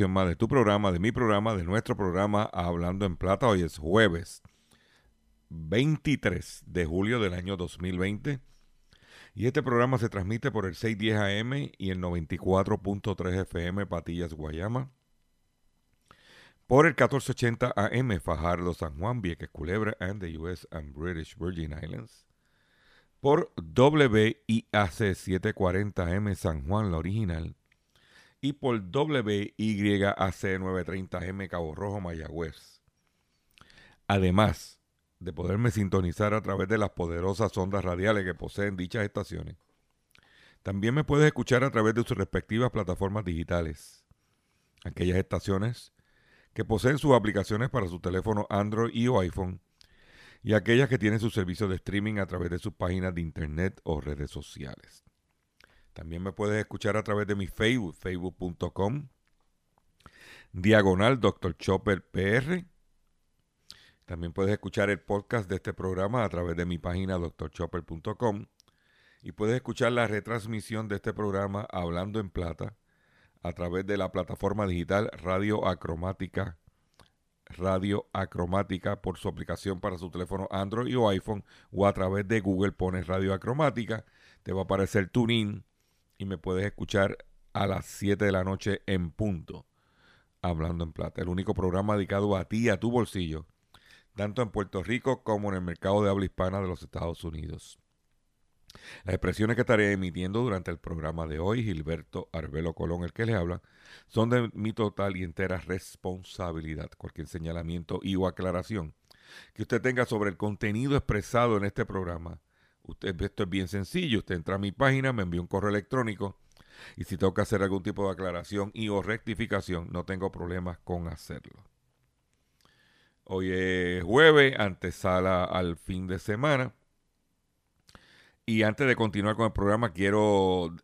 Más de tu programa, de mi programa, de nuestro programa Hablando en Plata. Hoy es jueves 23 de julio del año 2020 y este programa se transmite por el 610 AM y el 94.3 FM Patillas Guayama, por el 1480 AM Fajardo San Juan, Vieques Culebra and the US and British Virgin Islands, por WIAC 740M San Juan, la original, y por WYAC 930M Cabo Rojo, Mayagüez. Además de poderme sintonizar a través de las poderosas ondas radiales que poseen dichas estaciones, también me puedes escuchar a través de sus respectivas plataformas digitales. Aquellas estaciones que poseen sus aplicaciones para su teléfono Android y o iPhone y aquellas que tienen su servicio de streaming a través de sus páginas de internet o redes sociales. También me puedes escuchar a través de mi Facebook, facebook.com, diagonal Dr. Chopper PR. También puedes escuchar el podcast de este programa a través de mi página drchopper.com y puedes escuchar la retransmisión de este programa Hablando en Plata a través de la plataforma digital Radio Acromática Radio Acromática por su aplicación para su teléfono Android o iPhone o a través de Google pones Radio Acromática, te va a aparecer TuneIn y me puedes escuchar a las 7 de la noche en punto. Hablando en plata, el único programa dedicado a ti, a tu bolsillo, tanto en Puerto Rico como en el mercado de habla hispana de los Estados Unidos. Las expresiones que estaré emitiendo durante el programa de hoy, Gilberto Arbelo Colón, el que les habla, son de mi total y entera responsabilidad. Cualquier señalamiento y o aclaración que usted tenga sobre el contenido expresado en este programa, usted, esto es bien sencillo. Usted entra a mi página, me envía un correo electrónico y si tengo que hacer algún tipo de aclaración y o rectificación, no tengo problemas con hacerlo. Hoy es jueves, antesala al fin de semana. Y antes de continuar con el programa, quiero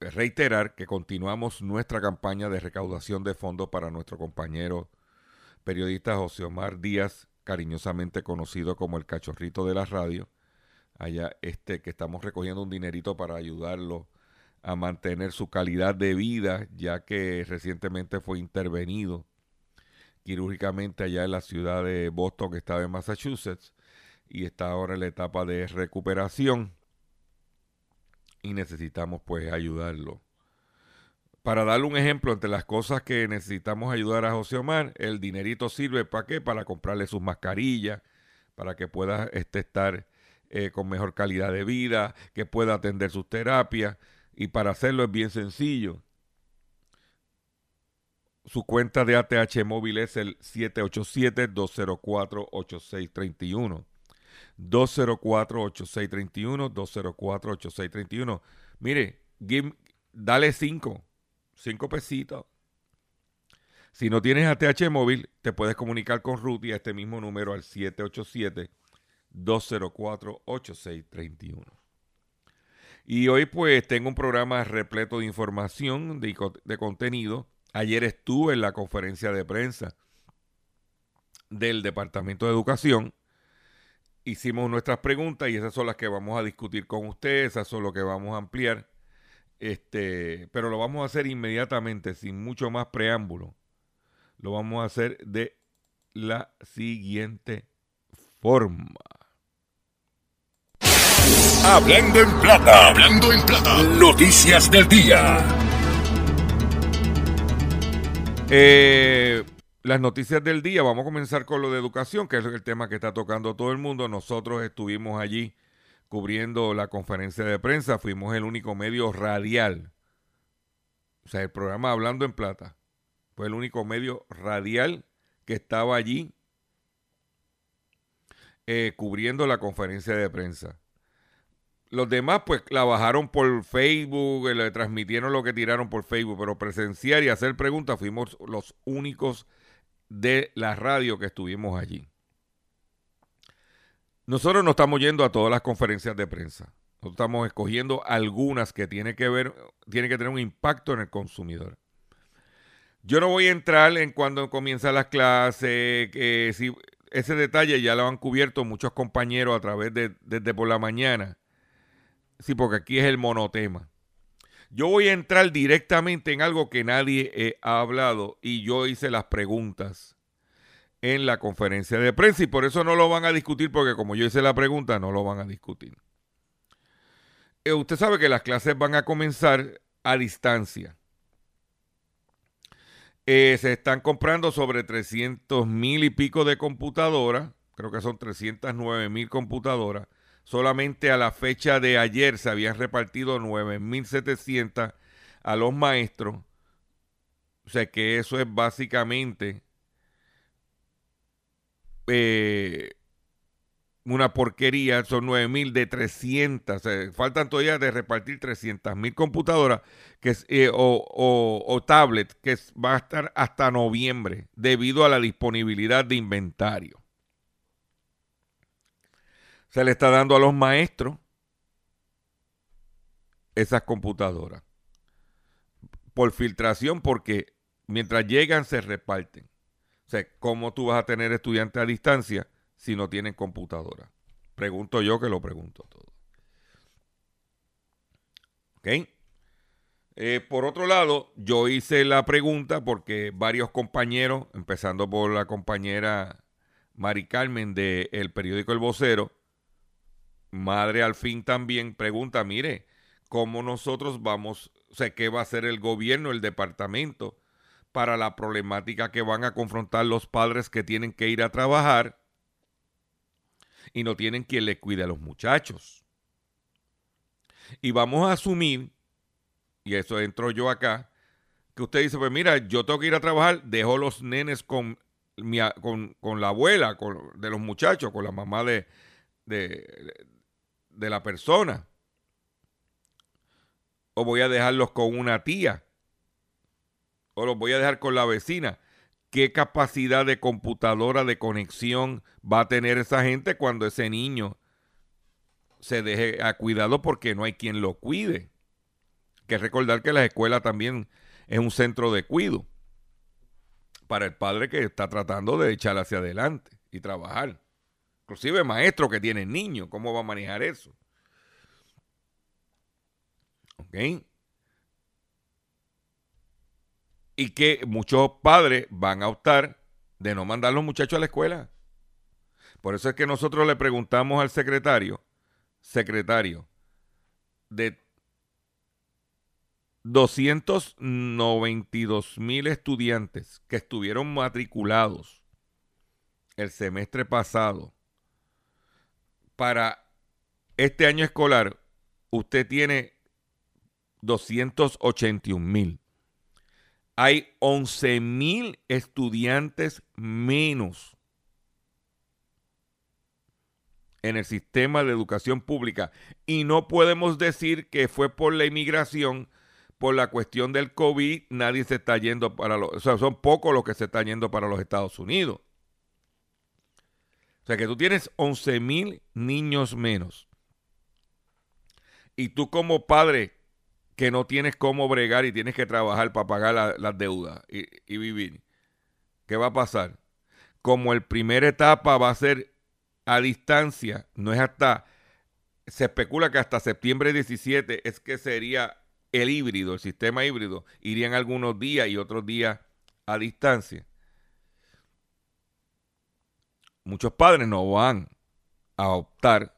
reiterar que continuamos nuestra campaña de recaudación de fondos para nuestro compañero periodista José Omar Díaz, cariñosamente conocido como el cachorrito de la radio. Allá este que estamos recogiendo un dinerito para ayudarlo a mantener su calidad de vida, ya que recientemente fue intervenido quirúrgicamente allá en la ciudad de Boston, que estaba en Massachusetts, y está ahora en la etapa de recuperación y necesitamos pues ayudarlo. Para darle un ejemplo, entre las cosas que necesitamos ayudar a José Omar, el dinerito sirve para qué? Para comprarle sus mascarillas, para que pueda este, estar eh, con mejor calidad de vida, que pueda atender sus terapias. Y para hacerlo es bien sencillo. Su cuenta de ATH móvil es el 787-204-8631. 204-8631, 204-8631. Mire, dale 5, 5 pesitos. Si no tienes ATH móvil, te puedes comunicar con Ruth y a este mismo número al 787-204-8631. Y hoy pues tengo un programa repleto de información, de, de contenido. Ayer estuve en la conferencia de prensa del Departamento de Educación hicimos nuestras preguntas y esas son las que vamos a discutir con ustedes, esas son lo que vamos a ampliar. Este, pero lo vamos a hacer inmediatamente, sin mucho más preámbulo. Lo vamos a hacer de la siguiente forma. Hablando en plata, hablando en plata. Noticias del día. Eh, las noticias del día, vamos a comenzar con lo de educación, que es el tema que está tocando todo el mundo. Nosotros estuvimos allí cubriendo la conferencia de prensa, fuimos el único medio radial. O sea, el programa Hablando en Plata fue el único medio radial que estaba allí eh, cubriendo la conferencia de prensa. Los demás, pues, la bajaron por Facebook, le transmitieron lo que tiraron por Facebook, pero presenciar y hacer preguntas fuimos los únicos de la radio que estuvimos allí. Nosotros no estamos yendo a todas las conferencias de prensa. Nosotros estamos escogiendo algunas que tienen que ver, tienen que tener un impacto en el consumidor. Yo no voy a entrar en cuando comienzan las clases, que si ese detalle ya lo han cubierto muchos compañeros a través de desde por la mañana. Sí, porque aquí es el monotema. Yo voy a entrar directamente en algo que nadie ha hablado y yo hice las preguntas en la conferencia de prensa y por eso no lo van a discutir porque como yo hice la pregunta no lo van a discutir. Eh, usted sabe que las clases van a comenzar a distancia. Eh, se están comprando sobre 300 mil y pico de computadoras, creo que son 309 mil computadoras Solamente a la fecha de ayer se habían repartido 9.700 a los maestros. O sea que eso es básicamente eh, una porquería. Son 9.000 de 300. faltan todavía de repartir 300.000 computadoras que eh, o, o, tablet que va a estar hasta noviembre debido a la disponibilidad de inventario se le está dando a los maestros esas computadoras. Por filtración, porque mientras llegan se reparten. O sea, ¿cómo tú vas a tener estudiantes a distancia si no tienen computadora? Pregunto yo que lo pregunto todo. ¿Ok? Eh, por otro lado, yo hice la pregunta porque varios compañeros, empezando por la compañera Mari Carmen del periódico El Vocero, madre al fin también pregunta, mire, ¿cómo nosotros vamos, o sea, qué va a hacer el gobierno, el departamento, para la problemática que van a confrontar los padres que tienen que ir a trabajar y no tienen quien le cuide a los muchachos? Y vamos a asumir, y eso entro yo acá, que usted dice, pues mira, yo tengo que ir a trabajar, dejo los nenes con, mi, con, con la abuela con, de los muchachos, con la mamá de, de, de la persona. O voy a dejarlos con una tía. O los voy a dejar con la vecina. ¿Qué capacidad de computadora de conexión va a tener esa gente cuando ese niño se deje a cuidado porque no hay quien lo cuide? que recordar que la escuela también es un centro de cuido para el padre que está tratando de echar hacia adelante y trabajar. Inclusive maestro que tiene niños, ¿cómo va a manejar eso? ¿Ok? Y que muchos padres van a optar de no mandar a los muchachos a la escuela. Por eso es que nosotros le preguntamos al secretario, secretario, de 292 mil estudiantes que estuvieron matriculados el semestre pasado para este año escolar, usted tiene 281 mil. Hay 11 mil estudiantes menos en el sistema de educación pública. Y no podemos decir que fue por la inmigración, por la cuestión del COVID, nadie se está yendo para los... O sea, son pocos los que se están yendo para los Estados Unidos. O sea que tú tienes 11 mil niños menos. Y tú como padre que no tienes cómo bregar y tienes que trabajar para pagar las deudas y, y, vivir, ¿qué va a pasar? Como el primer etapa va a ser a distancia, no es hasta, se especula que hasta septiembre 17 es que sería el híbrido, el sistema híbrido, irían algunos días y otros días a distancia muchos padres no van a optar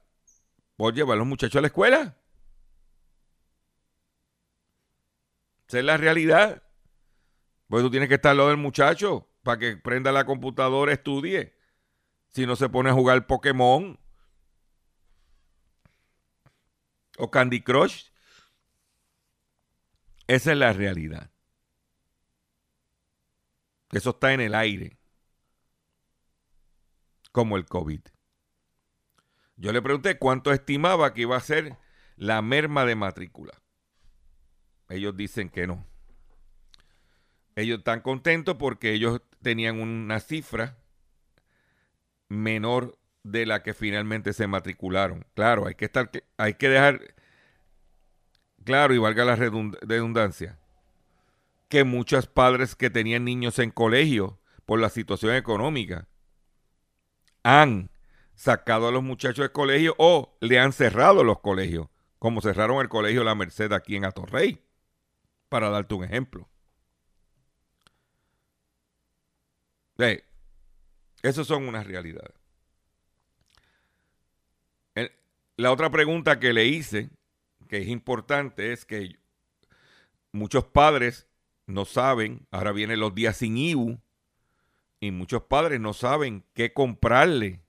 por llevar a los muchachos a la escuela. Esa es la realidad. Porque tú tienes que estar al lado del muchacho. para que prenda la computadora, estudie. Si no se pone a jugar Pokémon o Candy Crush. Esa es la realidad. Eso está en el aire. Como el COVID. Yo le pregunté cuánto estimaba que iba a ser la merma de matrícula. Ellos dicen que no. Ellos están contentos porque ellos tenían una cifra menor de la que finalmente se matricularon. Claro, hay que estar, hay que dejar claro y valga la redundancia que muchos padres que tenían niños en colegio por la situación económica han sacado a los muchachos del colegio o le han cerrado los colegios, como cerraron el colegio La Merced aquí en Atorrey, para darte un ejemplo. Eso son unas realidades. La otra pregunta que le hice, que es importante, es que muchos padres no saben, ahora vienen los días sin IBU, y muchos padres no saben qué comprarle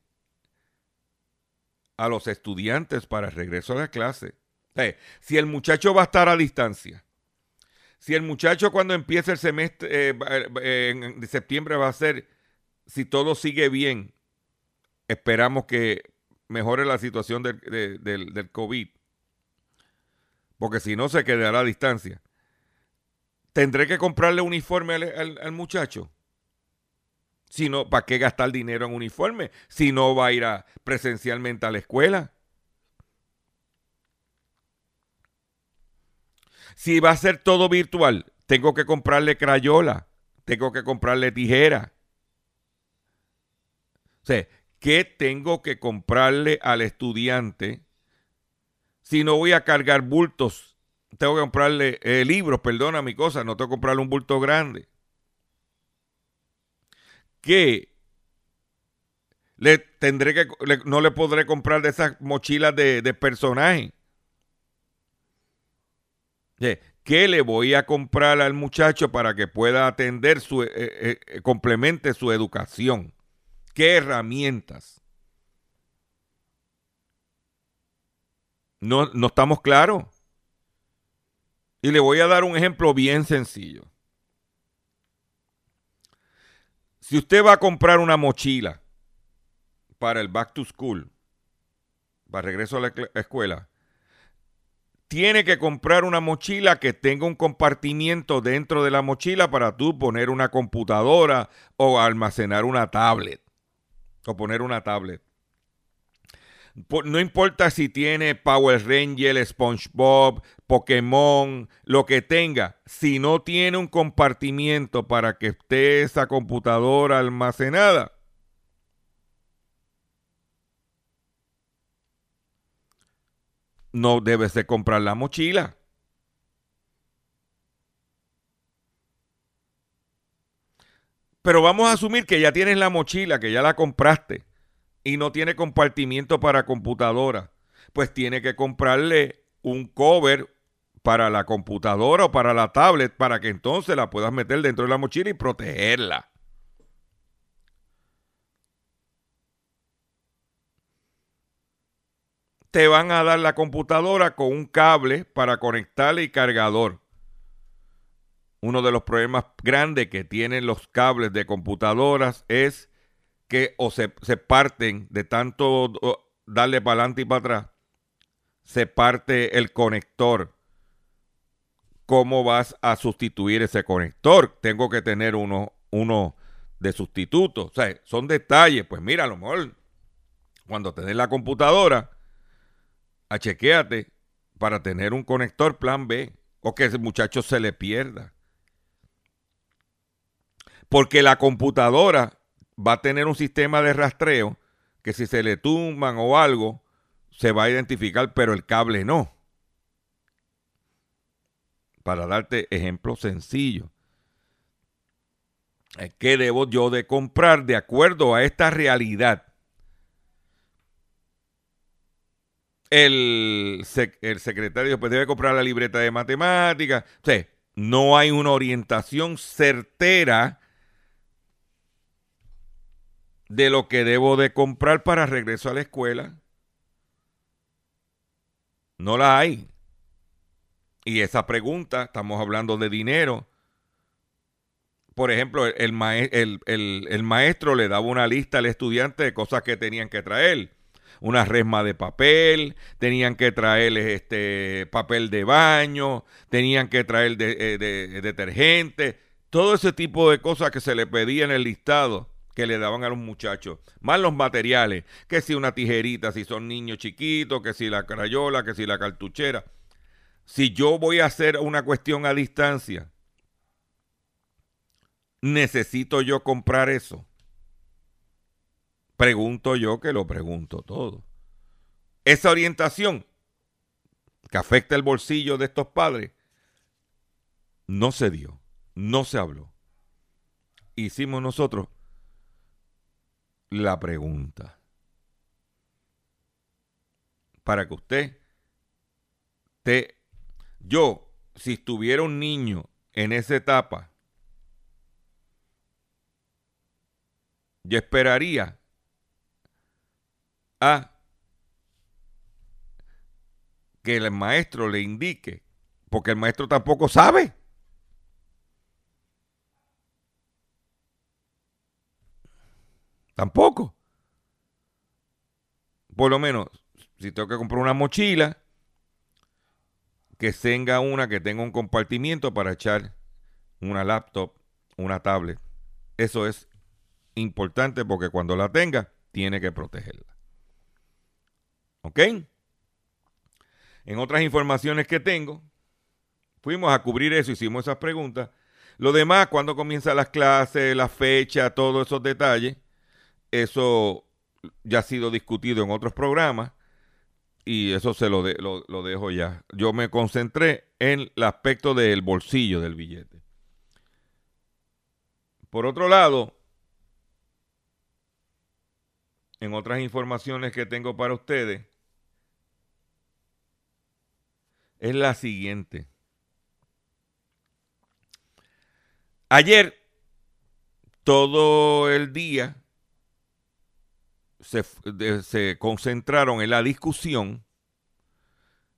a los estudiantes para el regreso a la clase. si el muchacho va a estar a distancia, si el muchacho cuando empiece el semestre eh, eh, en septiembre va a ser, si todo sigue bien, esperamos que mejore la situación del, del COVID, porque si no se quedará a distancia. ¿Tendré que comprarle uniforme al, muchacho? Si no, ¿para qué gastar dinero en uniforme? Si no va a ir a, presencialmente a la escuela. Si va a ser todo virtual, tengo que comprarle crayola, tengo que comprarle tijera. O sea, ¿qué tengo que comprarle al estudiante si no voy a cargar bultos tengo que comprarle eh, libros, perdona mi cosa, no tengo que comprarle un bulto grande. Que le tendré que, no le podré comprar de esas mochilas de, de personaje. ¿Qué le voy a comprar al muchacho para que pueda atender su, eh, eh, complemente su educación? ¿Qué herramientas? No, no estamos claros. Y le voy a dar un ejemplo bien sencillo. Si usted va a comprar una mochila para el back to school, para regreso a la escuela, tiene que comprar una mochila que tenga un compartimiento dentro de la mochila para tú poner una computadora o almacenar una tablet o poner una tablet no importa si tiene Power Ranger, SpongeBob, Pokémon, lo que tenga, si no tiene un compartimiento para que esté esa computadora almacenada, no debes de comprar la mochila. Pero vamos a asumir que ya tienes la mochila, que ya la compraste y no tiene compartimiento para computadora, pues tiene que comprarle un cover para la computadora o para la tablet para que entonces la puedas meter dentro de la mochila y protegerla. Te van a dar la computadora con un cable para conectarle y cargador. Uno de los problemas grandes que tienen los cables de computadoras es que o se, parten de tanto darle para adelante y para atrás, se parte el conector. ¿Cómo vas a sustituir ese conector? Tengo que tener uno, uno de sustituto. O sea, son detalles. Pues mira, a lo mejor cuando te den la computadora, chequeate para tener un conector plan B o que ese muchacho se le pierda. Porque la computadora va a tener un sistema de rastreo que si se le tumban o algo, se va a identificar, pero el cable no. Para darte ejemplo sencillo. ¿Qué debo yo de comprar de acuerdo a esta realidad? El, el secretario pues debe comprar la libreta de matemáticas. O sea, no hay una orientación certera de lo que debo de comprar para regreso a la escuela. No la hay. Y esa pregunta, estamos hablando de dinero. Por ejemplo, el, maestro le daba una lista al estudiante de cosas que tenían que traer. Una resma de papel, tenían que traer este, papel de baño, tenían que traer de, eh, detergente, todo ese tipo de cosas que se le pedía en el listado que le daban a los muchachos, más los materiales, que si una tijerita, si son niños chiquitos, que si la crayola, que si la cartuchera. Si yo voy a hacer una cuestión a distancia, necesito yo comprar eso. Pregunto yo que lo pregunto todo. Esa orientación que afecta el bolsillo de estos padres no se dio, no se habló. Hicimos nosotros la pregunta. Para que usted te... Yo, si estuviera un niño en esa etapa, yo esperaría a que el maestro le indique, porque el maestro tampoco sabe. Tampoco. Por lo menos, si tengo que comprar una mochila, que tenga una que tenga un compartimiento para echar una laptop, una tablet. Eso es importante porque cuando la tenga, tiene que protegerla. ¿Ok? En otras informaciones que tengo, fuimos a cubrir eso, hicimos esas preguntas. Lo demás, cuando comienzan las clases, la fecha, todos esos detalles, eso ya ha sido discutido en otros programas y eso se lo, dejo ya. Yo me concentré en el aspecto del bolsillo del billete. Por otro lado, en otras informaciones que tengo para ustedes, es la siguiente. Ayer, todo el día, se, concentraron en la discusión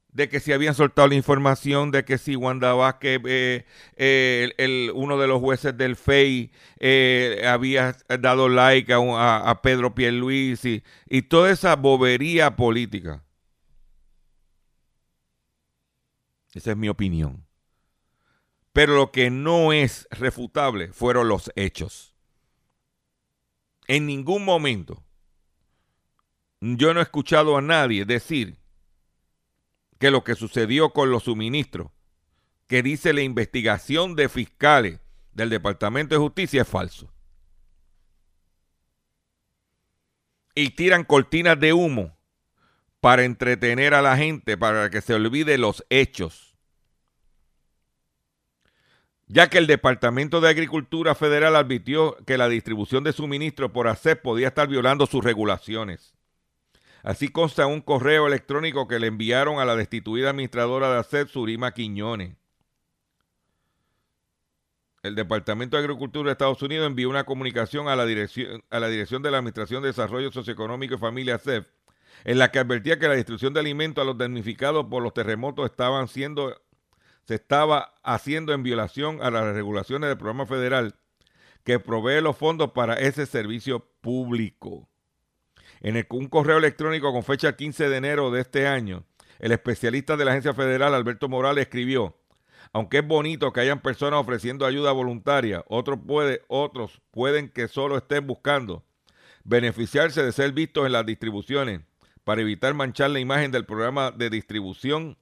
de que si habían soltado la información de que si Wanda Vázquez, eh, eh, uno de los jueces del FEI, eh, había dado like a, Pedro Pierluisi y toda esa bobería política. Esa es mi opinión. Pero lo que no es refutable fueron los hechos. En ningún momento yo no he escuchado a nadie decir que lo que sucedió con los suministros, que dice la investigación de fiscales del Departamento de Justicia es falso. Y tiran cortinas de humo para entretener a la gente, para que se olvide los hechos. Ya que el Departamento de Agricultura Federal advirtió que la distribución de suministros por ACEP podía estar violando sus regulaciones. Así consta un correo electrónico que le enviaron a la destituida administradora de ACEP, Surima Quiñones. El Departamento de Agricultura de Estados Unidos envió una comunicación a la Dirección, a la dirección de la Administración de Desarrollo Socioeconómico y Familia ACEP, en la que advertía que la distribución de alimentos a los damnificados por los terremotos estaban siendo, se estaba haciendo en violación a las regulaciones del programa federal que provee los fondos para ese servicio público. En un correo electrónico con fecha 15 de enero de este año, el especialista de la Agencia Federal, Alberto Morales, escribió, aunque es bonito que hayan personas ofreciendo ayuda voluntaria, otros, otros pueden que solo estén buscando beneficiarse de ser vistos en las distribuciones para evitar manchar la imagen del programa de distribución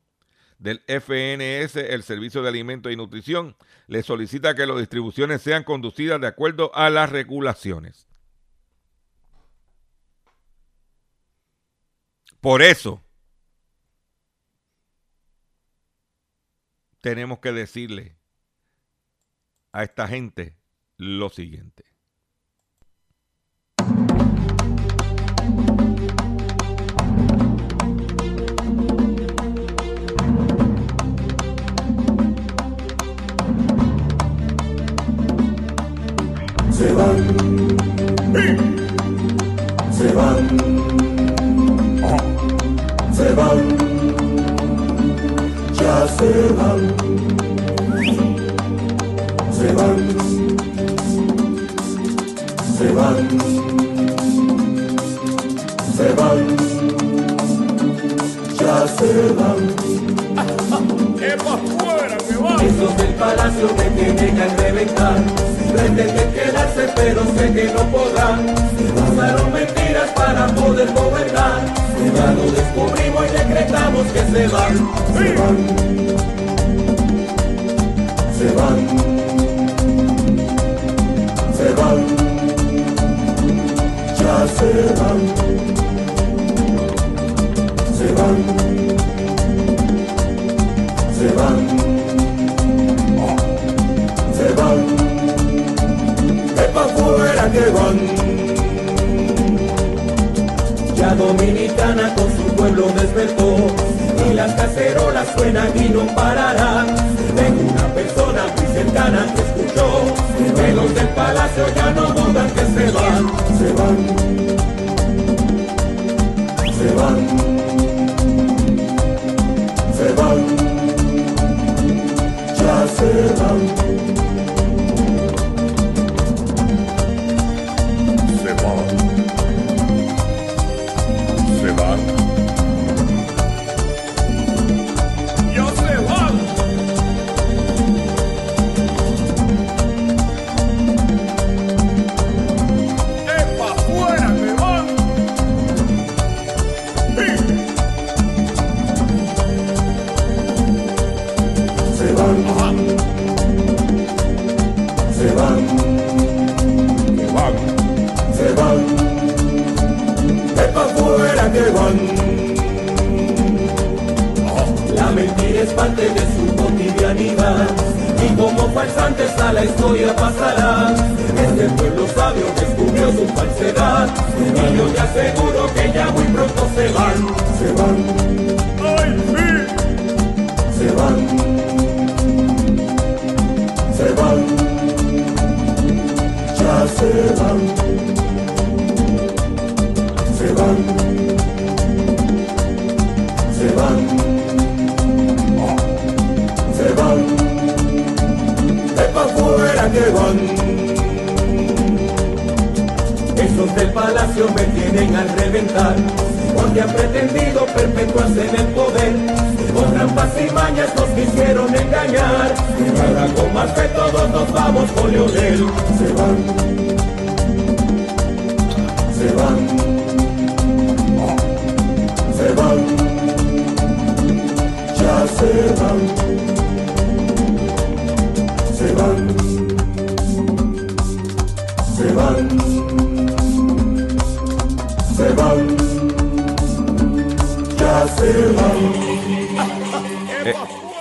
del FNS, el Servicio de Alimentos y Nutrición, le solicita que las distribuciones sean conducidas de acuerdo a las regulaciones. Por eso tenemos que decirle a esta gente lo siguiente.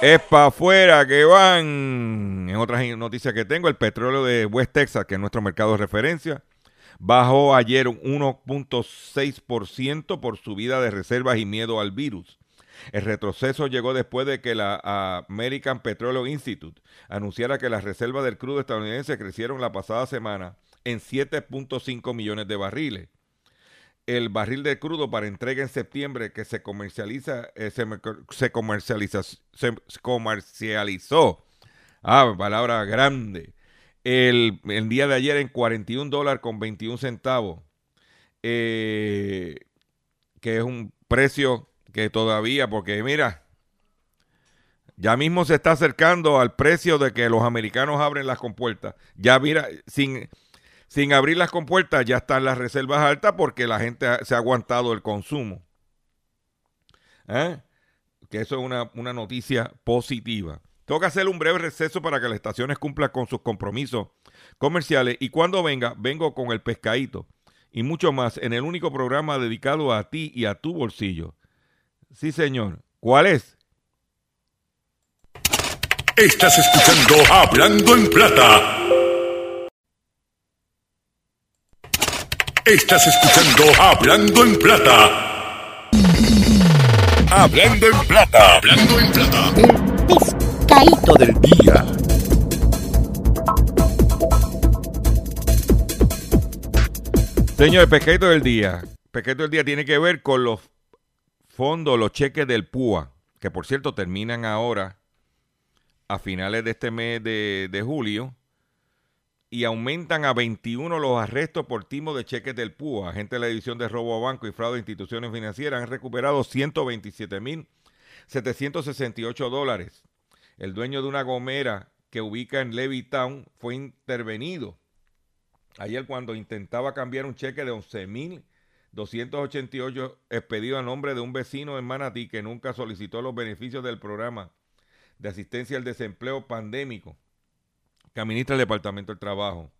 Es para afuera que van. En otras noticias que tengo, el petróleo de West Texas, que es nuestro mercado de referencia, bajó ayer un 1.6% por subida de reservas y miedo al virus. El retroceso llegó después de que la American Petroleum Institute anunciara que las reservas del crudo estadounidense crecieron la pasada semana en 7.5 millones de barriles. El barril de crudo para entrega en septiembre que se comercializa eh, se, se, comercializó. Ah palabra grande. El, el, día de ayer en 41 dólares con 21 centavos. Eh, que es un precio que todavía, porque mira, ya mismo se está acercando al precio de que los americanos abren las compuertas. Ya mira, sin, sin abrir las compuertas ya están las reservas altas porque la gente se ha aguantado el consumo. ¿Eh? Que eso es una, una noticia positiva. Tengo que hacer un breve receso para que las estaciones cumplan con sus compromisos comerciales y cuando venga, vengo con el pescadito y mucho más en el único programa dedicado a ti y a tu bolsillo. Sí, señor. ¿Cuál es? Estás escuchando Hablando en Plata. Estás escuchando Hablando en Plata. Hablando en Plata. Hablando en Plata. El del día. Señor, el pescadito del día. El del día tiene que ver con los fondos, los cheques del PUA, que por cierto terminan ahora a finales de este mes de, de julio y aumentan a 21 los arrestos por timo de cheques del PUA. Agentes de la División de Robo a Banco y Fraude de Instituciones Financieras han recuperado 127.768 dólares. El dueño de una gomera que ubica en Levittown fue intervenido ayer cuando intentaba cambiar un cheque de 11.288 expedido a nombre de un vecino en Manatí que nunca solicitó los beneficios del programa de asistencia al desempleo pandémico que administra el Departamento del Trabajo.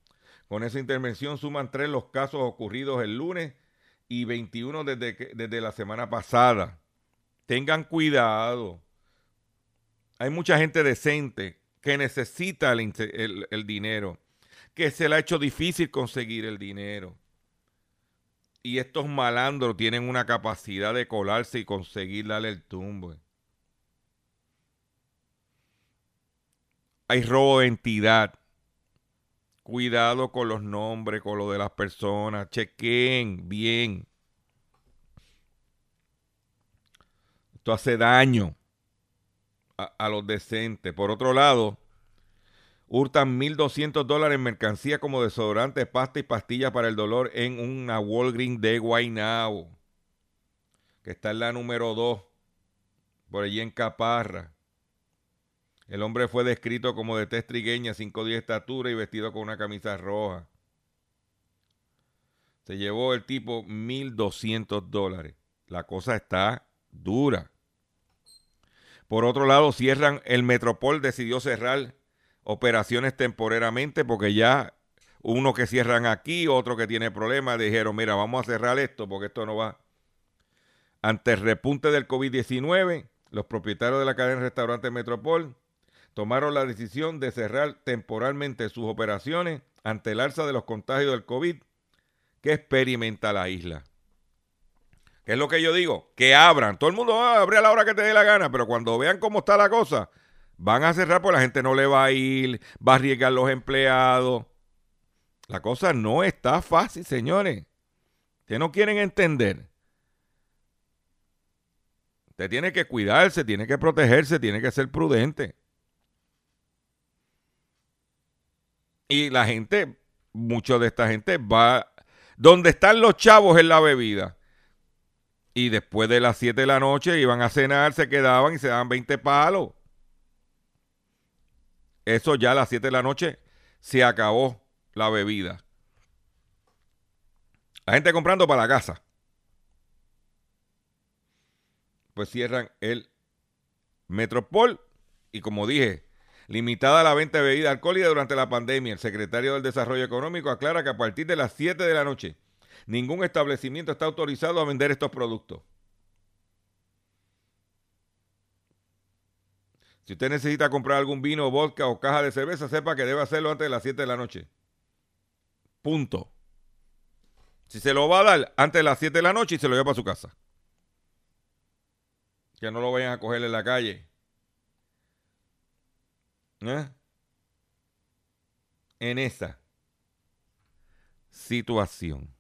Con esa intervención suman tres los casos ocurridos el lunes y 21 desde, desde la semana pasada. Tengan cuidado. Hay mucha gente decente que necesita el, dinero, que se le ha hecho difícil conseguir el dinero. Y estos malandros tienen una capacidad de colarse y conseguir darle el tumbo. Hay robo de entidad. Cuidado con los nombres, con lo de las personas. Chequen bien. Esto hace daño a, los decentes. Por otro lado, hurtan 1.200 dólares en mercancía como desodorante, pasta y pastillas para el dolor en una Walgreens de Guaynabo, que está en la número 2, por allí en Caparra. El hombre fue descrito como de tez trigueña, 5 de estatura y vestido con una camisa roja. Se llevó el tipo 1.200 dólares. La cosa está dura. Por otro lado, cierran, el Metropol decidió cerrar operaciones temporariamente porque ya uno que cierran aquí, otro que tiene problemas, dijeron, mira, vamos a cerrar esto porque esto no va. Ante el repunte del COVID-19, los propietarios de la cadena de restaurantes Metropol tomaron la decisión de cerrar temporalmente sus operaciones ante el alza de los contagios del COVID que experimenta la isla. ¿Qué es lo que yo digo? Que abran. Todo el mundo va a abrir a la hora que te dé la gana, pero cuando vean cómo está la cosa, van a cerrar porque la gente no le va a ir, va a arriesgar los empleados. La cosa no está fácil, señores. Ustedes no quieren entender. Usted tiene que cuidarse, tiene que protegerse, tiene que ser prudente. Y la gente, mucho de esta gente va... Donde están los chavos en la bebida y después de las 7 de la noche iban a cenar, se quedaban y se daban 20 palos. Eso ya a las 7 de la noche se acabó la bebida. La gente comprando para la casa. Pues cierran el Metropol y como dije, limitada la venta de bebida alcohólica durante la pandemia. El secretario del Desarrollo Económico aclara que a partir de las 7 de la noche ningún establecimiento está autorizado a vender estos productos. Si usted necesita comprar algún vino, vodka o caja de cerveza, sepa que debe hacerlo antes de las 7 de la noche. Punto. Si se lo va a dar antes de las 7 de la noche y se lo lleva para su casa. Que no lo vayan a coger en la calle. ¿Eh? En esa situación.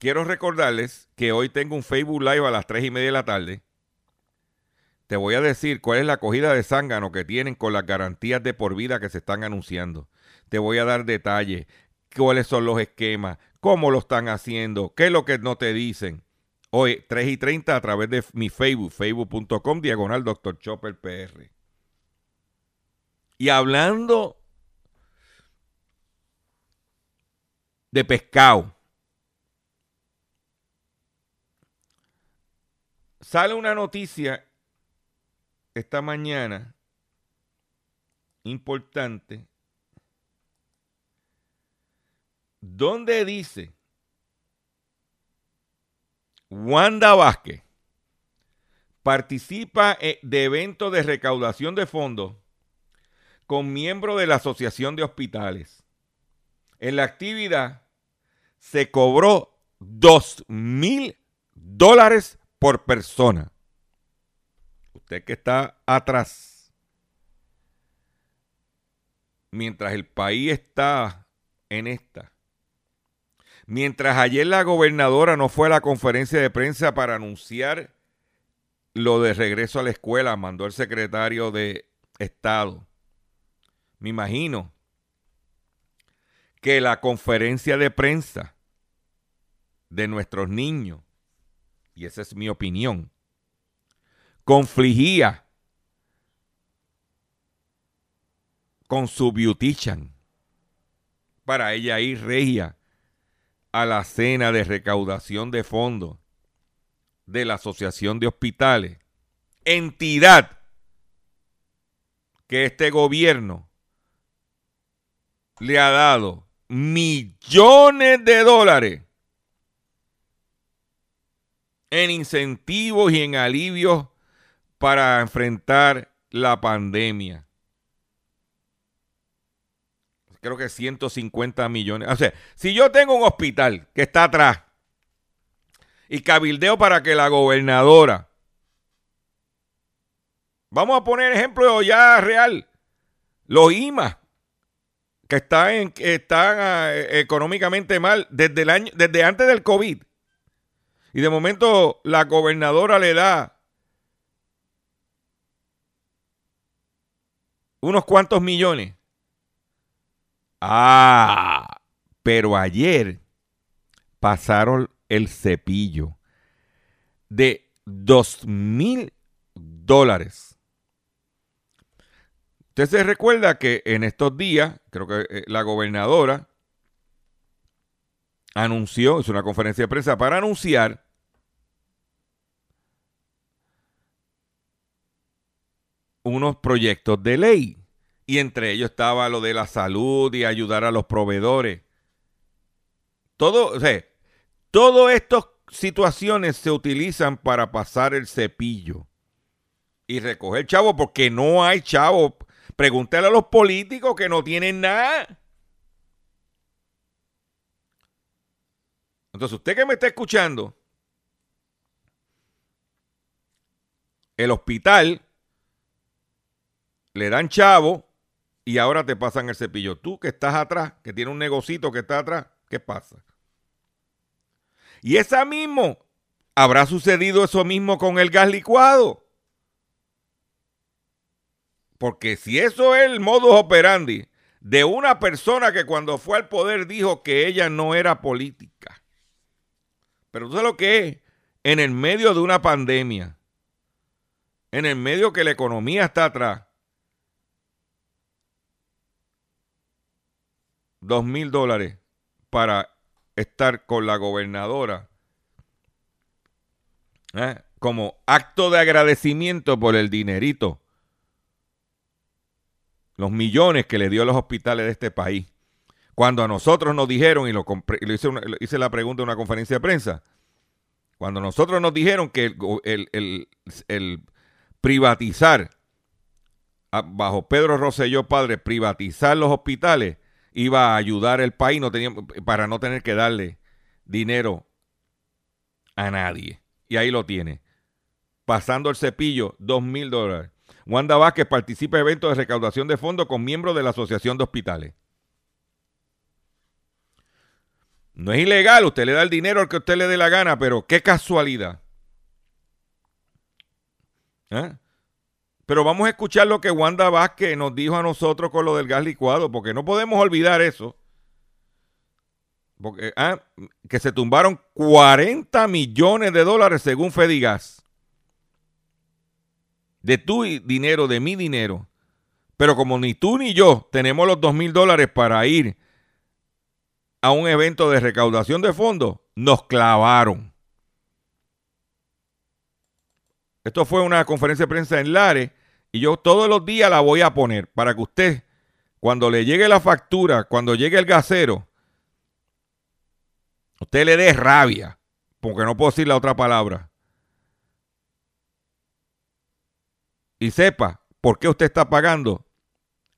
quiero recordarles que hoy tengo un Facebook Live a las 3 y media de la tarde. Te voy a decir cuál es la acogida de zángano que tienen con las garantías de por vida que se están anunciando. Te voy a dar detalles, cuáles son los esquemas, cómo lo están haciendo, qué es lo que no te dicen. Hoy, 3 y 30 a través de mi Facebook, facebook.com, diagonal Dr. Chopper PR. Y hablando de pescado, Sale una noticia esta mañana importante donde dice Wanda Vázquez participa eh, de eventos de recaudación de fondos con miembros de la Asociación de Hospitales. En la actividad se cobró dos mil dólares por persona. Usted que está atrás, mientras el país está en esta, mientras ayer la gobernadora no fue a la conferencia de prensa para anunciar lo de regreso a la escuela mandó el secretario de Estado. Me imagino que la conferencia de prensa de nuestros niños, y esa es mi opinión, confligía con su beautician para ella ir regia a la cena de recaudación de fondos de la Asociación de Hospitales, entidad que este gobierno le ha dado millones de dólares en incentivos y en alivios para enfrentar la pandemia. Creo que 150 millones. O sea, si yo tengo un hospital que está atrás y cabildeo para que la gobernadora, vamos a poner ejemplo ya real, los IMA, que están, en, están ah, económicamente mal desde, el año, desde antes del COVID. Y de momento la gobernadora le da unos cuantos millones. Ah, pero ayer pasaron el cepillo de dos mil dólares. Usted se recuerda que en estos días, creo que eh, la gobernadora anunció, hizo una conferencia de prensa para anunciar unos proyectos de ley. Y entre ellos estaba lo de la salud y ayudar a los proveedores. Todo, o sea, Todas estas situaciones se utilizan para pasar el cepillo y recoger chavo porque no hay chavo. Pregúntale a los políticos que no tienen nada. Entonces, usted que me está escuchando, el hospital le dan chavo y ahora te pasan el cepillo. Tú que estás atrás, que tiene un negocito que está atrás, ¿qué pasa? Y esa mismo, ¿habrá sucedido eso mismo con el gas licuado? Porque si eso es el modus operandi de una persona que cuando fue al poder dijo que ella no era política. Pero tú sabes lo que es, en el medio de una pandemia, en el medio que la economía está atrás, dos mil dólares para estar con la gobernadora ¿eh? como acto de agradecimiento por el dinerito, los millones que le dio a los hospitales de este país. Cuando a nosotros nos dijeron, y lo, hice, la pregunta en una conferencia de prensa, cuando nosotros nos dijeron que el, privatizar, bajo Pedro Rosselló padre, privatizar los hospitales, iba a ayudar al país no para no tener que darle dinero a nadie. Y ahí lo tiene. Pasando el cepillo, dos mil dólares. Wanda Vázquez participa en eventos de recaudación de fondos con miembros de la Asociación de Hospitales. No es ilegal, usted le da el dinero al que usted le dé la gana, pero qué casualidad. ¿Eh? Pero vamos a escuchar lo que Wanda Vázquez nos dijo a nosotros con lo del gas licuado, porque no podemos olvidar eso. Porque, ah, que se tumbaron 40 millones de dólares según Fedigas. De tu dinero, de mi dinero. Pero como ni tú ni yo tenemos los 2 mil dólares para ir a un evento de recaudación de fondos, nos clavaron. Esto fue una conferencia de prensa en Lares y yo todos los días la voy a poner para que usted, cuando le llegue la factura, cuando llegue el gasero, usted le dé rabia, porque no puedo decir la otra palabra. Y sepa por qué usted está pagando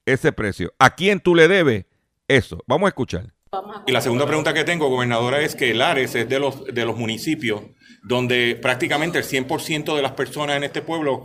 ese precio. ¿A quién tú le debes eso? Vamos a escuchar. Y la segunda pregunta que tengo, gobernadora, es que Lares es de los, de los municipios donde prácticamente el 100% de las personas en este pueblo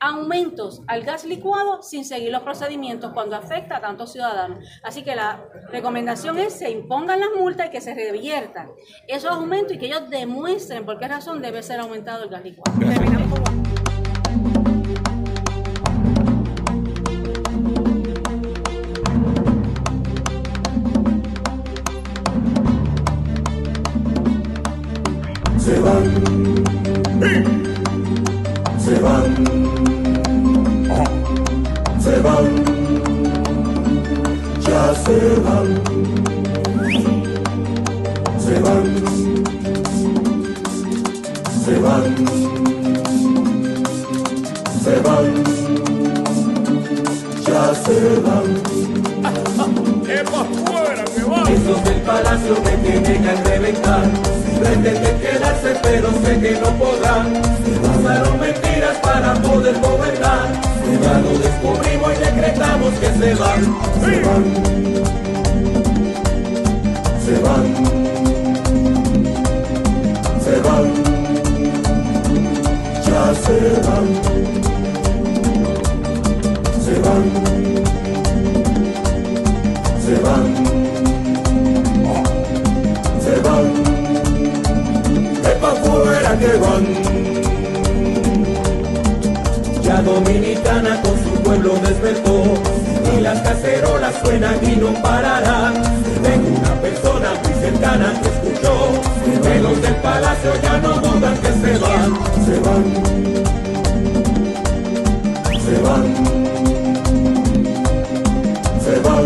aumentos al gas licuado sin seguir los procedimientos cuando afecta a tantos ciudadanos. Así que la recomendación es se impongan las multas y que se reviertan esos aumentos y que ellos demuestren por qué razón debe ser aumentado el gas licuado. Se van, se van, se van, se van, se van, ya se van. Esos del palacio me tienen que reventar. Pretenden quedarse, pero sé que no podrán. Usaron mentiras para poder gobernar. Ya lo descubrimos y decretamos que se van. Se van. Se van. Se van. Ya se van. Se van. Se van. Se van. De pa' fuera que van. Dominicana con su pueblo despertó y las cacerolas suenan y no pararán. Tengo una persona muy cercana que escuchó que los del palacio ya no dudan que se van, se van, se van, se van,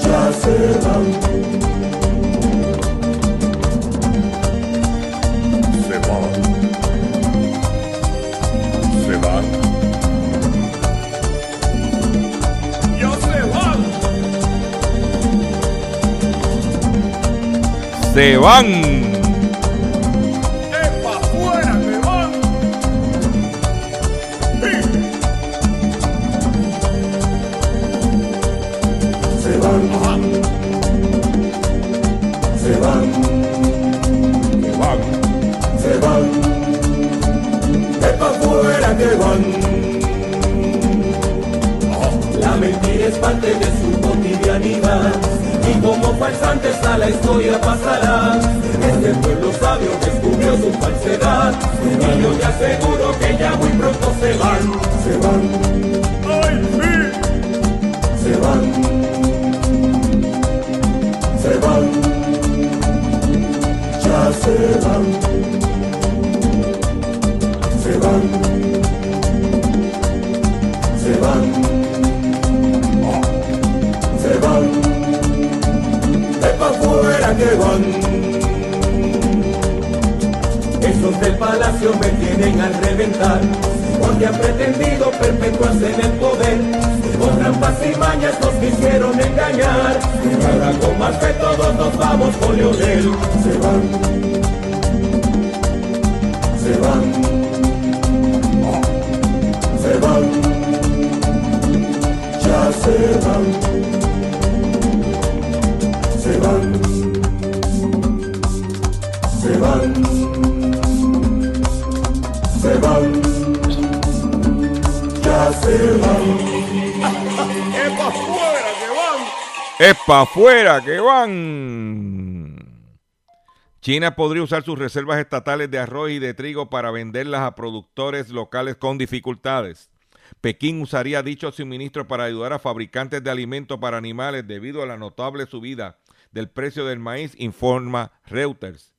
ya se van. Se van. Falsantes a la historia pasará. Este pueblo sabio descubrió su falsedad. Y yo te aseguro que ya muy pronto se van, se van, ¡Ay, sí! se van, se van, ya se van, se van, fuera que van. Esos del palacio me tienen al reventar, porque han pretendido perpetuarse en el poder. Con trampas y mañas nos quisieron engañar. Y ahora con más que todos nos vamos con Leonel. Se van, se van, se van, ya se van, ya se van. ¡Epa, fuera que van! Es para afuera que van. China podría usar sus reservas estatales de arroz y de trigo para venderlas a productores locales con dificultades. Pekín usaría dichos suministros para ayudar a fabricantes de alimentos para animales debido a la notable subida del precio del maíz, informa Reuters.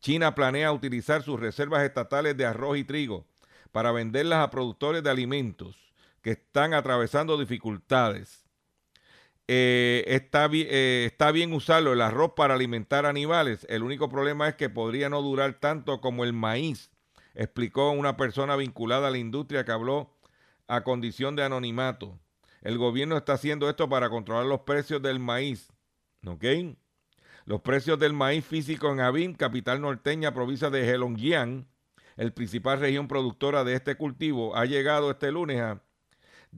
China planea utilizar sus reservas estatales de arroz y trigo para venderlas a productores de alimentos que están atravesando dificultades. Eh, está, eh, está bien usarlo el arroz para alimentar animales. El único problema es que podría no durar tanto como el maíz, explicó una persona vinculada a la industria que habló a condición de anonimato. El gobierno está haciendo esto para controlar los precios del maíz. ¿Ok? Los precios del maíz físico en Abim, capital norteña, provincia de Heilongjiang, el principal región productora de este cultivo, ha llegado este lunes a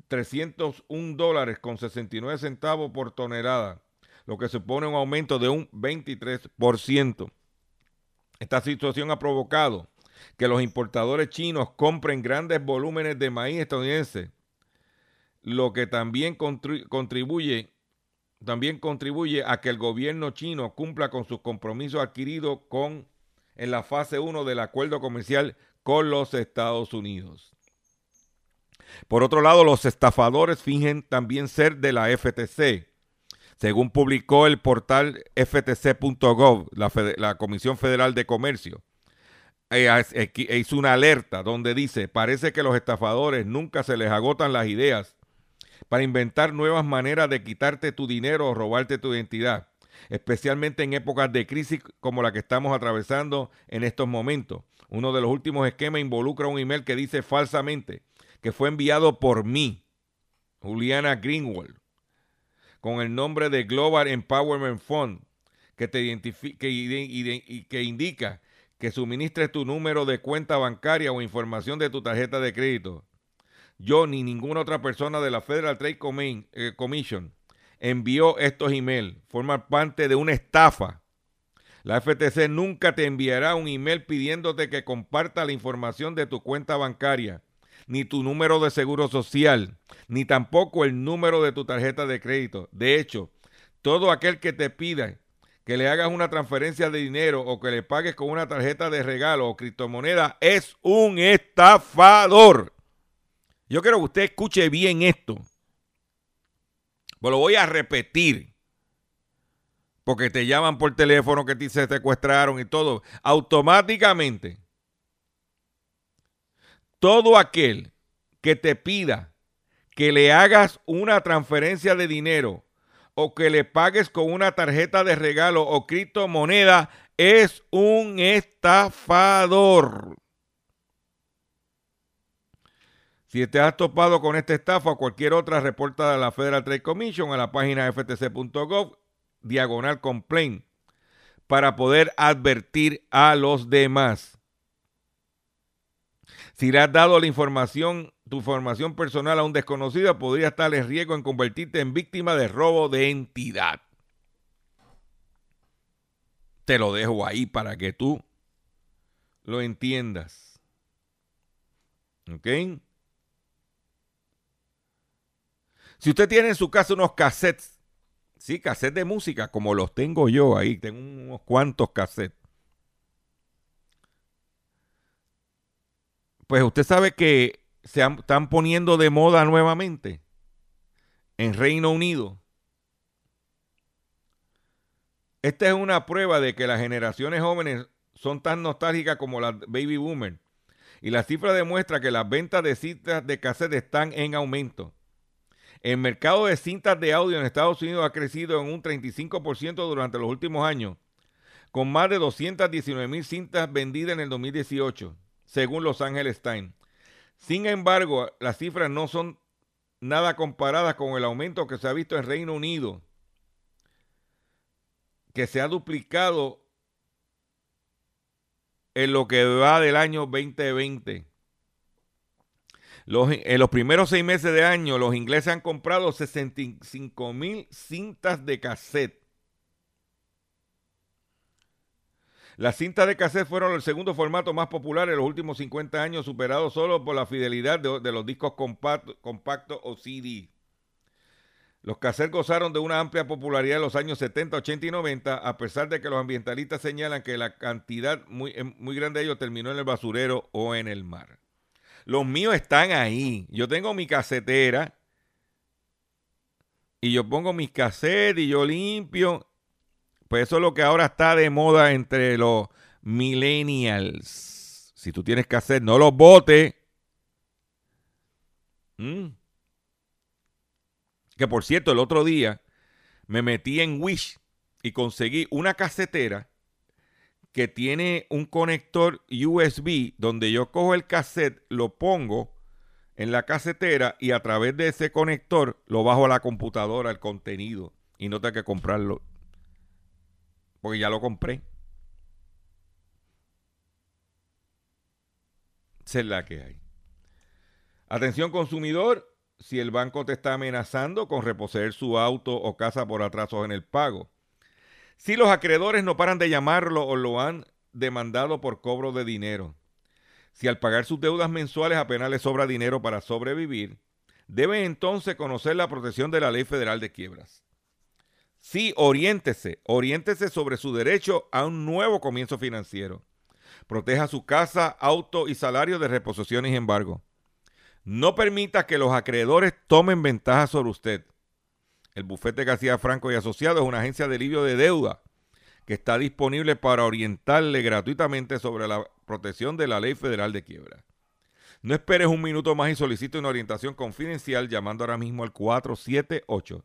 301 dólares con 69 centavos por tonelada, lo que supone un aumento de un 23%. Esta situación ha provocado que los importadores chinos compren grandes volúmenes de maíz estadounidense, lo que también contribuye, también contribuye a que el gobierno chino cumpla con sus compromisos adquiridos con, en la fase 1 del acuerdo comercial con los Estados Unidos. Por otro lado, los estafadores fingen también ser de la FTC. Según publicó el portal ftc.gov, la, Comisión Federal de Comercio, eh, eh, hizo una alerta donde dice, parece que los estafadores nunca se les agotan las ideas para inventar nuevas maneras de quitarte tu dinero o robarte tu identidad, especialmente en épocas de crisis como la que estamos atravesando en estos momentos. Uno de los últimos esquemas involucra un email que dice falsamente, que fue enviado por mí, Juliana Greenwald, con el nombre de Global Empowerment Fund, que te y que indica que suministres tu número de cuenta bancaria o información de tu tarjeta de crédito. Yo ni ninguna otra persona de la Federal Trade eh, Commission envió estos emails. Forman parte de una estafa. La FTC nunca te enviará un email pidiéndote que comparta la información de tu cuenta bancaria ni tu número de seguro social, ni tampoco el número de tu tarjeta de crédito. De hecho, todo aquel que te pida que le hagas una transferencia de dinero o que le pagues con una tarjeta de regalo o criptomoneda es un estafador. Yo quiero que usted escuche bien esto. Pues lo voy a repetir. Porque te llaman por teléfono que te secuestraron y todo. Automáticamente todo aquel que te pida que le hagas una transferencia de dinero o que le pagues con una tarjeta de regalo o criptomoneda es un estafador. Si te has topado con esta estafa o cualquier otra, reporta a la Federal Trade Commission a la página ftc.gov, diagonal complaint, para poder advertir a los demás. Si le has dado la información, tu información personal a un desconocido, podría estar en riesgo en convertirte en víctima de robo de entidad. Te lo dejo ahí para que tú lo entiendas. ¿Ok? Si usted tiene en su casa unos cassettes, sí, cassettes de música, como los tengo yo ahí, tengo unos cuantos cassettes. Pues usted sabe que se están poniendo de moda nuevamente en Reino Unido. Esta es una prueba de que las generaciones jóvenes son tan nostálgicas como las baby boomers. Y la cifra demuestra que las ventas de cintas de cassette están en aumento. El mercado de cintas de audio en Estados Unidos ha crecido en un 35% durante los últimos años, con más de 219 mil cintas vendidas en el 2018 según Los Ángeles Times. Sin embargo, las cifras no son nada comparadas con el aumento que se ha visto en Reino Unido, que se ha duplicado en lo que va del año 2020. en los primeros seis meses de año, los ingleses han comprado 65 mil cintas de cassette Las cintas de cassette fueron el segundo formato más popular en los últimos 50 años, superado solo por la fidelidad de, los discos compactos o CD. Los cassettes gozaron de una amplia popularidad en los años 70, 80 y 90, a pesar de que los ambientalistas señalan que la cantidad muy, eh, muy grande de ellos terminó en el basurero o en el mar. Los míos están ahí. Yo tengo mi casetera y yo pongo mis cassettes y yo limpio. Pues eso es lo que ahora está de moda entre los millennials. Si tú tienes cassette, no los botes. Mm. Que por cierto, el otro día me metí en Wish y conseguí una casetera que tiene un conector USB donde yo cojo el cassette, lo pongo en la casetera y a través de ese conector lo bajo a la computadora, el contenido. Y no tengo que comprarlo. Porque ya lo compré. Esa es la que hay. Atención consumidor, si el banco te está amenazando con reposeer su auto o casa por atrasos en el pago. Si los acreedores no paran de llamarlo o lo han demandado por cobro de dinero. Si al pagar sus deudas mensuales apenas le sobra dinero para sobrevivir, debe entonces conocer la protección de la Ley Federal de Quiebras. Sí, oriéntese, oriéntese sobre su derecho a un nuevo comienzo financiero. Proteja su casa, auto y salario de reposiciones y embargo. No permita que los acreedores tomen ventaja sobre usted. El bufete García Franco y Asociados es una agencia de alivio de deuda que está disponible para orientarle gratuitamente sobre la protección de la ley federal de quiebra. No esperes un minuto más y solicite una orientación confidencial llamando ahora mismo al 478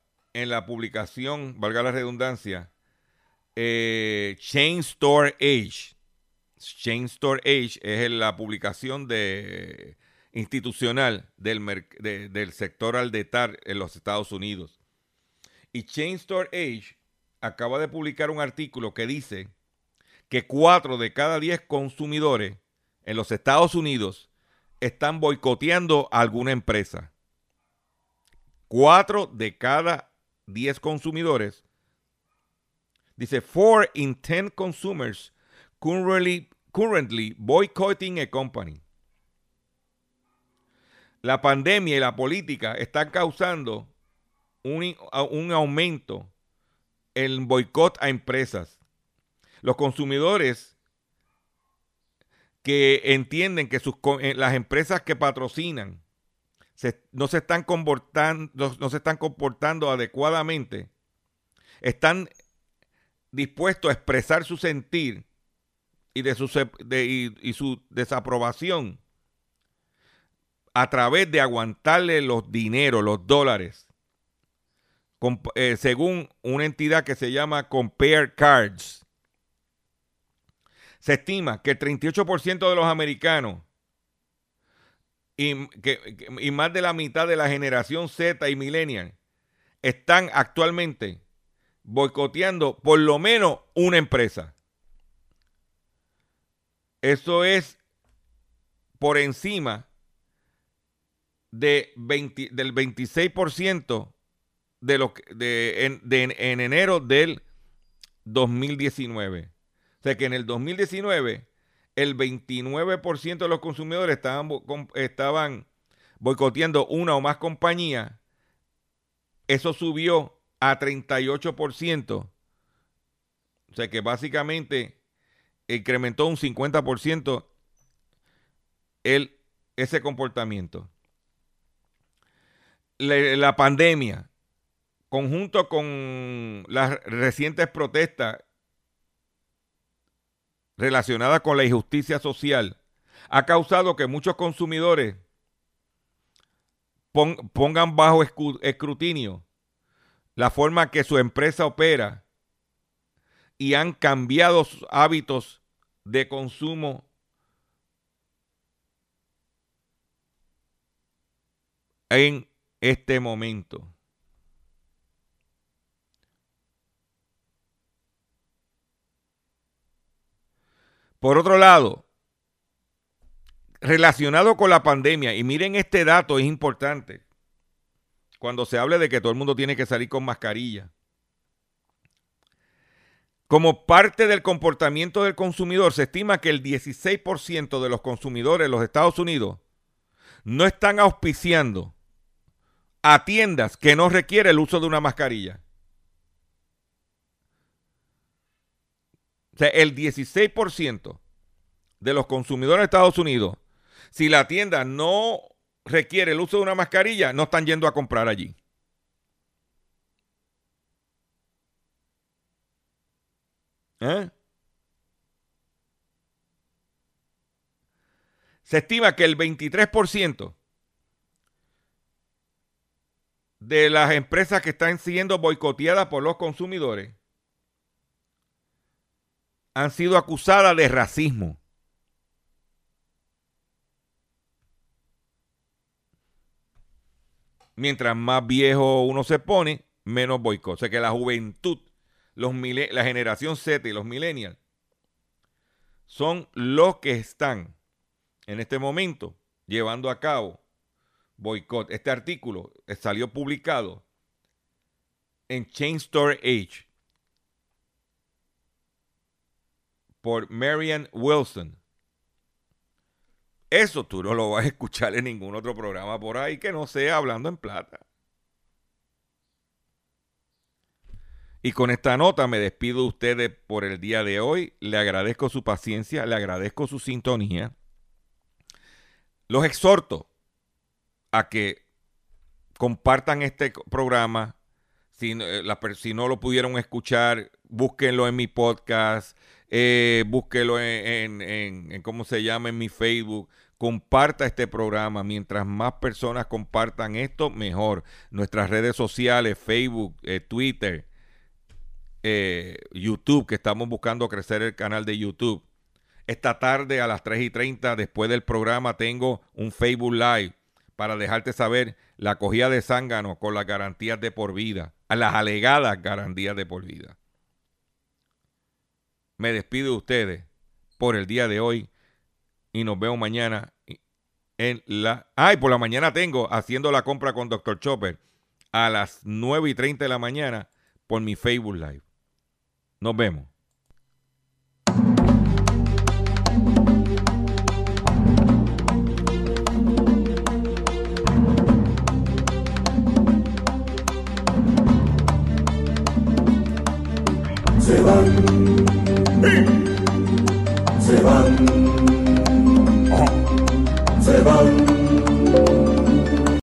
en la publicación, valga la redundancia, eh, Chain Store Age. Chain Store Age es la publicación de, institucional del, sector aldetar en los Estados Unidos. Y Chain Store Age acaba de publicar un artículo que dice que 4 de cada 10 consumidores en los Estados Unidos están boicoteando a alguna empresa. 4 de cada 10 consumidores, dice 4 in 10 consumers currently, currently boycotting a company. La pandemia y la política están causando un, un aumento en boicot a empresas. Los consumidores que entienden que sus, eh, las empresas que patrocinan no, se están comportando, no, se están comportando adecuadamente, están dispuestos a expresar su sentir y, de su, y, su desaprobación a través de aguantarle los dineros, los dólares, eh, según una entidad que se llama Compare Cards. Se estima que el 38% de los americanos y, que, y más de la mitad de la generación Z y millennial están actualmente boicoteando por lo menos una empresa. Eso es por encima de del 26% de lo de, en, en enero del 2019. O sea que en el 2019 el 29% de los consumidores estaban, boicoteando una o más compañías. Eso subió a 38%. O sea que básicamente incrementó un 50% el, ese comportamiento. la pandemia, conjunto con las recientes protestas relacionada con la injusticia social ha causado que muchos consumidores pongan bajo escrutinio la forma que su empresa opera y han cambiado sus hábitos de consumo en este momento. Por otro lado, relacionado con la pandemia, y miren este dato, es importante, cuando se hable de que todo el mundo tiene que salir con mascarilla. Como parte del comportamiento del consumidor, se estima que el 16% de los consumidores en los Estados Unidos no están auspiciando a tiendas que no requiere el uso de una mascarilla. O sea, el 16% de los consumidores de Estados Unidos, si la tienda no requiere el uso de una mascarilla, no están yendo a comprar allí. ¿Eh? Se estima que el 23% de las empresas que están siendo boicoteadas por los consumidores han sido acusadas de racismo. Mientras más viejo uno se pone, menos boicot. O sea que la juventud, los la generación Z y los millennials son los que están en este momento llevando a cabo boicot. Este artículo salió publicado en Chain Store Age por Marian Wilson. Eso tú no lo vas a escuchar en ningún otro programa por ahí que no sea hablando en plata. Y con esta nota me despido de ustedes por el día de hoy. Le agradezco su paciencia, le agradezco su sintonía. Los exhorto a que compartan este programa. Si, eh, no lo pudieron escuchar, búsquenlo en mi podcast, eh, búsquenlo en, ¿cómo se llama? En mi Facebook. Comparta este programa. Mientras más personas compartan esto, mejor. Nuestras redes sociales, Facebook, eh, Twitter, eh, YouTube, que estamos buscando crecer el canal de YouTube. Esta tarde a las 3 y 30, después del programa, tengo un Facebook Live para dejarte saber la cogida de zángano con las garantías de por vida, a las alegadas garantías de por vida. Me despido de ustedes por el día de hoy y nos vemos mañana en la... Ay, por la mañana tengo haciendo la compra con Dr. Chopper a las 9 y 30 de la mañana por mi Facebook Live. Nos vemos.